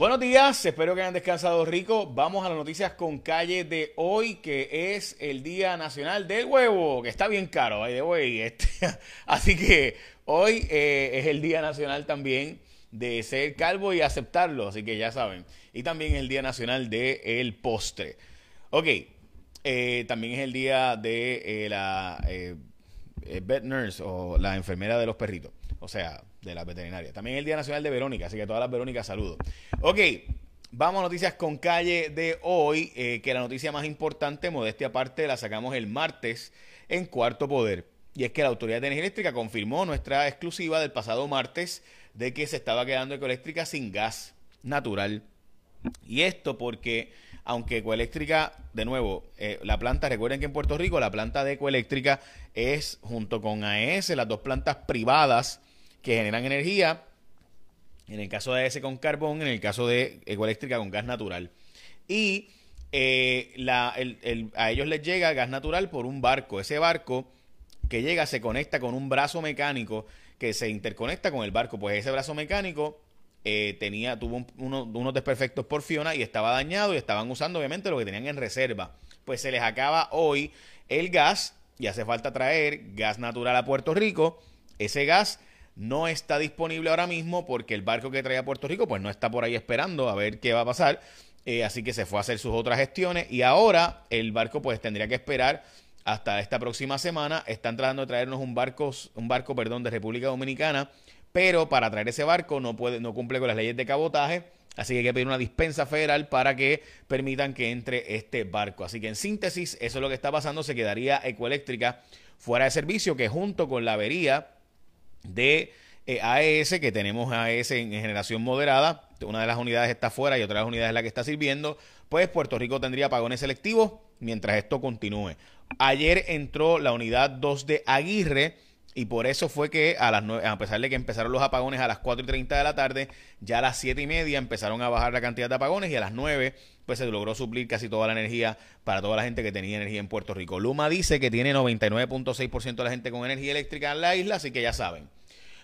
Buenos días, espero que hayan descansado rico. Vamos a las noticias con calle de hoy, que es el Día Nacional del Huevo, que está bien caro, by the way. Este, así que hoy eh, es el Día Nacional también de ser calvo y aceptarlo, así que ya saben. Y también es el Día Nacional del el postre. Ok, eh, también es el día de eh, la vet nurse o la enfermera de los perritos, o sea, de la veterinaria. También el Día Nacional de Verónica, así que todas las Verónicas saludo. Ok, vamos a noticias con calle de hoy, eh, que la noticia más importante, modestia aparte, la sacamos el martes en Cuarto Poder. Y es que la Autoridad de Energía Eléctrica confirmó nuestra exclusiva del pasado martes de que se estaba quedando Ecoeléctrica sin gas natural. Y esto porque, aunque Ecoeléctrica, de nuevo, eh, la planta, recuerden que en Puerto Rico la planta de Ecoeléctrica es, junto con AES, las dos plantas privadas que generan energía, en el caso de ese con carbón, en el caso de ecoeléctrica con gas natural. Y eh, la, a ellos les llega gas natural por un barco. Ese barco que llega se conecta con un brazo mecánico que se interconecta con el barco. Pues ese brazo mecánico eh, tenía, tuvo unos desperfectos por Fiona y estaba dañado y estaban usando obviamente lo que tenían en reserva. Pues se les acaba hoy el gas y hace falta traer gas natural a Puerto Rico. Ese gas no está disponible ahora mismo porque el barco que trae a Puerto Rico pues no está por ahí esperando a ver qué va a pasar. Eh, así que se fue a hacer sus otras gestiones y ahora el barco pues tendría que esperar hasta esta próxima semana. Están tratando de traernos un barco, un barco perdón, de República Dominicana, pero para traer ese barco no, puede, no cumple con las leyes de cabotaje. Así que hay que pedir una dispensa federal para que permitan que entre este barco. Así que en síntesis, eso es lo que está pasando. Se quedaría Ecoeléctrica fuera de servicio, que junto con la avería de eh, AES, que tenemos AES en, generación moderada, una de las unidades está fuera y otra de las unidades es la que está sirviendo, pues Puerto Rico tendría apagones selectivos mientras esto continúe. Ayer entró la unidad 2 de Aguirre y por eso fue que a las a pesar de que empezaron los apagones a las 4 y 30 de la tarde, ya a las 7 y media empezaron a bajar la cantidad de apagones y a las 9 pues se logró suplir casi toda la energía para toda la gente que tenía energía en Puerto Rico. Luma dice que tiene 99.6% de la gente con energía eléctrica en la isla, así que ya saben.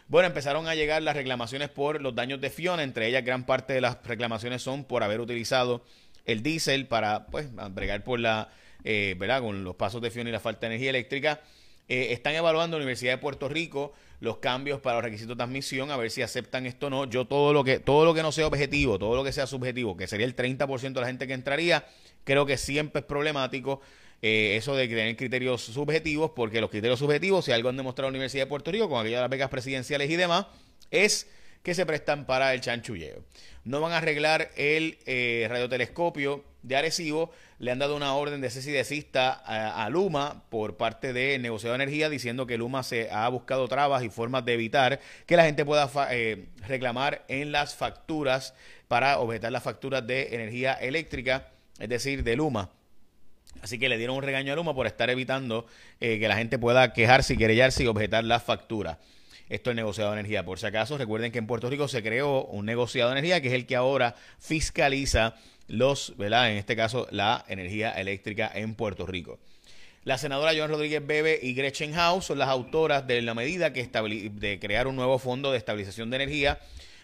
Bueno, empezaron a llegar las reclamaciones por los daños de Fiona, entre ellas gran parte de las reclamaciones son por haber utilizado el diésel para pues bregar por la eh, ¿verdad? con los pasos de Fiona y la falta de energía eléctrica. Eh, están evaluando la Universidad de Puerto Rico los cambios para los requisitos de admisión, a ver si aceptan esto o no. Yo todo lo que, todo lo que no sea objetivo, todo lo que sea subjetivo, que sería el 30% de la gente que entraría, creo que siempre es problemático. Eh, eso de tener criterios subjetivos, porque los criterios subjetivos, si algo han demostrado la Universidad de Puerto Rico con aquellas becas presidenciales y demás, es que se prestan para el chanchulleo. No van a arreglar el eh, radiotelescopio de Arecibo. Le han dado una orden de cese y desista a, Luma por parte de negociado de energía diciendo que Luma se ha buscado trabas y formas de evitar que la gente pueda eh, reclamar en las facturas para objetar las facturas de energía eléctrica, es decir, de Luma. Así que le dieron un regaño a Luma por estar evitando eh, que la gente pueda quejarse y querellarse y objetar las facturas. Esto es negociado de energía. Por si acaso, recuerden que en Puerto Rico se creó un negociado de energía que es el que ahora fiscaliza los, ¿verdad? En este caso, la energía eléctrica en Puerto Rico. La senadora Joan Rodríguez Bebe y Gretchen House son las autoras de la medida que de crear un nuevo fondo de estabilización de energía.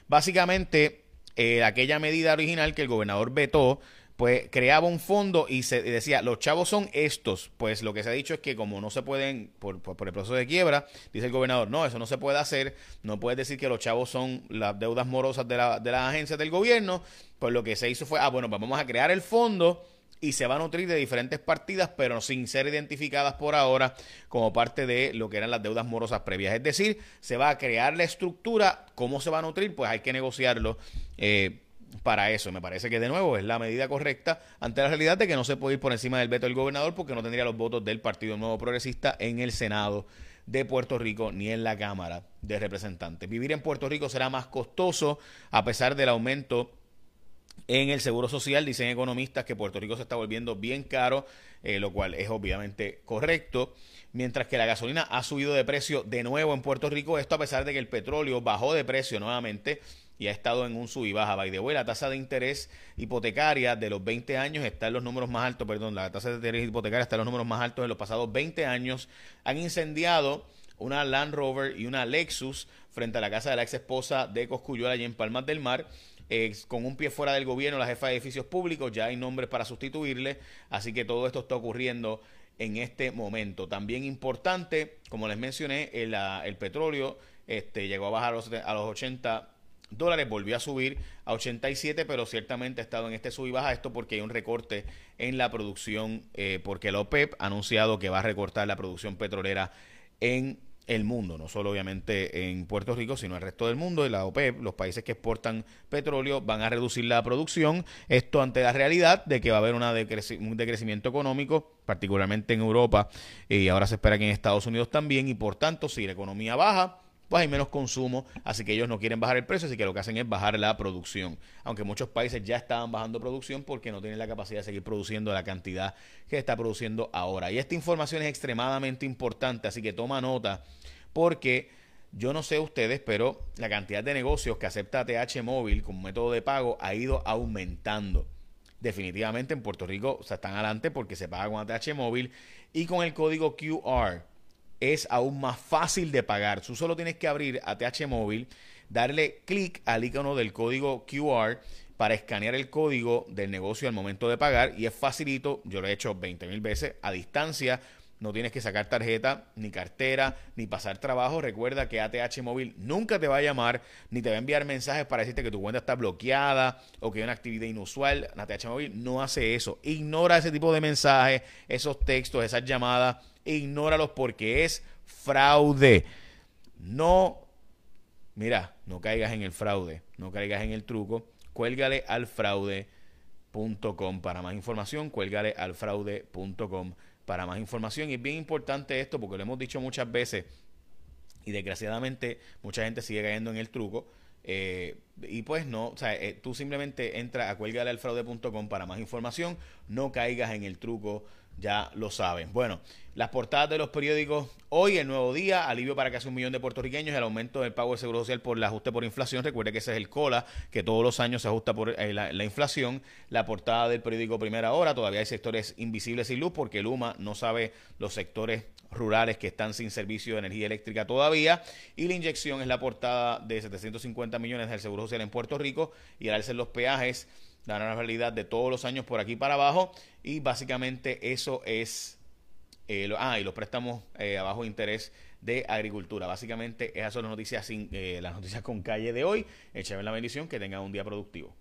Básicamente, eh, aquella medida original que el gobernador vetó pues creaba un fondo y se decía, los chavos son estos. Pues lo que se ha dicho es que como no se pueden, por, por, el proceso de quiebra, dice el gobernador, no, eso no se puede hacer, no puedes decir que los chavos son las deudas morosas de, la, de las agencias del gobierno, pues lo que se hizo fue, ah, bueno, pues vamos a crear el fondo y se va a nutrir de diferentes partidas, pero sin ser identificadas por ahora como parte de lo que eran las deudas morosas previas. Es decir, se va a crear la estructura, ¿cómo se va a nutrir? Pues hay que negociarlo. Eh, para eso. Me parece que de nuevo es la medida correcta ante la realidad de que no se puede ir por encima del veto del gobernador porque no tendría los votos del Partido Nuevo Progresista en el Senado de Puerto Rico ni en la Cámara de Representantes. Vivir en Puerto Rico será más costoso a pesar del aumento en el seguro social. Dicen economistas que Puerto Rico se está volviendo bien caro, eh, lo cual es obviamente correcto. Mientras que la gasolina ha subido de precio de nuevo en Puerto Rico, esto a pesar de que el petróleo bajó de precio nuevamente y ha estado en un sub y baja. By the way, la tasa de interés hipotecaria de los 20 años está en los números más altos, perdón, la tasa de interés hipotecaria está en los números más altos de los pasados 20 años. Han incendiado una Land Rover y una Lexus frente a la casa de la ex esposa de Coscuyola allí en Palmas del Mar. con un pie fuera del gobierno, la jefa de edificios públicos, ya hay nombres para sustituirle, así que todo esto está ocurriendo en este momento. También importante, como les mencioné, el, el petróleo este, llegó a bajar a los, a los 80 dólares, volvió a subir a 87, pero ciertamente ha estado en este sub y baja esto porque hay un recorte en la producción, eh, porque la OPEP ha anunciado que va a recortar la producción petrolera en el mundo, no solo obviamente en Puerto Rico, sino el resto del mundo. Y la OPEP, los países que exportan petróleo, van a reducir la producción. Esto ante la realidad de que va a haber una un decrecimiento económico, particularmente en Europa, y ahora se espera que en Estados Unidos también. Y por tanto, si la economía baja, pues hay menos consumo, así que ellos no quieren bajar el precio, así que lo que hacen es bajar la producción. Aunque muchos países ya estaban bajando producción porque no tienen la capacidad de seguir produciendo la cantidad que está produciendo ahora. Y esta información es extremadamente importante, así que toma nota porque yo no sé ustedes, pero la cantidad de negocios que acepta ATH móvil como método de pago ha ido aumentando. Definitivamente en Puerto Rico o sea, están adelante porque se paga con ATH móvil y con el código QR es aún más fácil de pagar. Tú solo tienes que abrir ATH Móvil, darle clic al icono del código QR para escanear el código del negocio al momento de pagar y es facilito, yo lo he hecho 20 mil veces a distancia, no tienes que sacar tarjeta, ni cartera, ni pasar trabajo. Recuerda que ATH Móvil nunca te va a llamar, ni te va a enviar mensajes para decirte que tu cuenta está bloqueada o que hay una actividad inusual. ATH Móvil no hace eso. Ignora ese tipo de mensajes, esos textos, esas llamadas ignóralos porque es fraude. No, mira, no caigas en el fraude, no caigas en el truco. Cuélgale al fraude.com para más información. Cuélgale al fraude.com para más información. Y es bien importante esto porque lo hemos dicho muchas veces y desgraciadamente mucha gente sigue cayendo en el truco. Eh, y pues no, o sea, eh, tú simplemente entra a cuélgalealfraude.com para más información, no caigas en el truco ya lo saben. Bueno, las portadas de los periódicos. Hoy, el nuevo día, alivio para casi un millón de puertorriqueños, el aumento del pago de seguro social por el ajuste por inflación. Recuerde que ese es el COLA, que todos los años se ajusta por eh, la, inflación. La portada del periódico Primera Hora, todavía hay sectores invisibles sin luz porque Luma no sabe los sectores rurales que están sin servicio de energía eléctrica todavía. Y la inyección es la portada de 750 millones del seguro social en Puerto Rico y al alza los peajes la realidad de todos los años por aquí para abajo. Y básicamente eso es eh, ah y los préstamos eh, a bajo interés de agricultura. Básicamente esas son las noticias sin, eh, las noticias con calle de hoy. Échame la bendición que tengan un día productivo